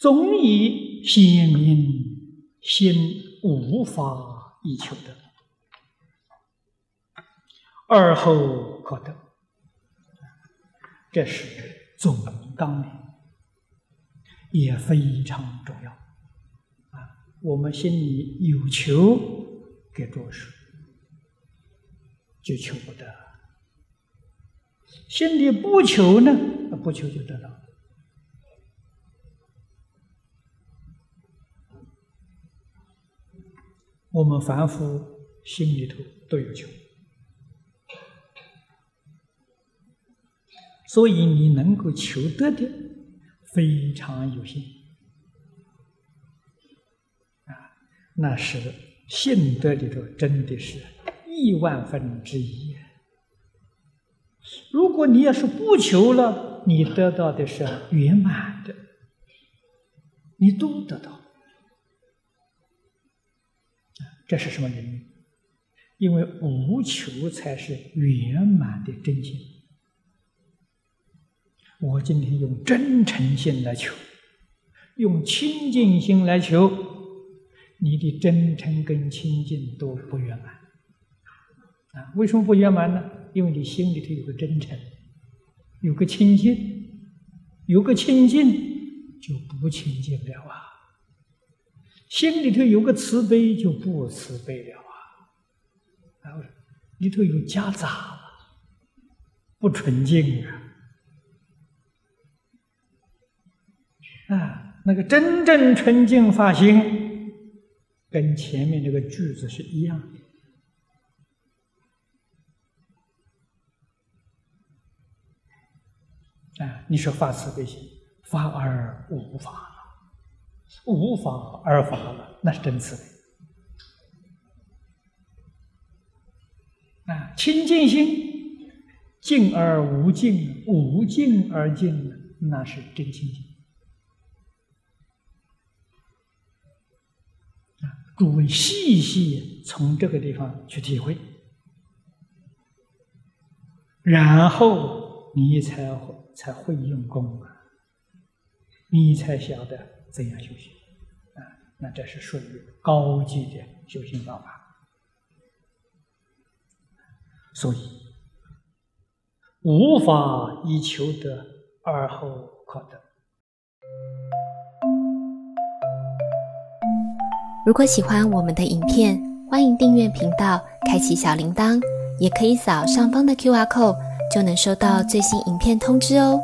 总以显明心无法以求得，而后可得，这是总纲领，也非常重要。啊，我们心里有求，给着手，就求不得；心里不求呢，不求就得到了。我们凡夫心里头都有求，所以你能够求得的非常有限啊，那是信德里头真的是亿万分之一。如果你要是不求了，你得到的是圆满的，你都得到。这是什么原因？因为无求才是圆满的真心。我今天用真诚心来求，用清净心来求，你的真诚跟清净都不圆满。啊，为什么不圆满呢？因为你心里头有个真诚，有个清净，有个清净就不清净了啊。心里头有个慈悲，就不慈悲了啊！然后，里头有夹杂，不纯净啊！啊，那个真正纯净发心，跟前面这个句子是一样的。啊，你说发慈悲心，发而无法。无法而法了，那是真慈悲啊！清净心，净而无净，无净而净，那是真清净啊！诸位细细从这个地方去体会，然后你才会才会用功啊，你才晓得。怎样修行啊？那这是属于高级的修行方法。所以无法以求得而后可得。如果喜欢我们的影片，欢迎订阅频道，开启小铃铛，也可以扫上方的 Q R code，就能收到最新影片通知哦。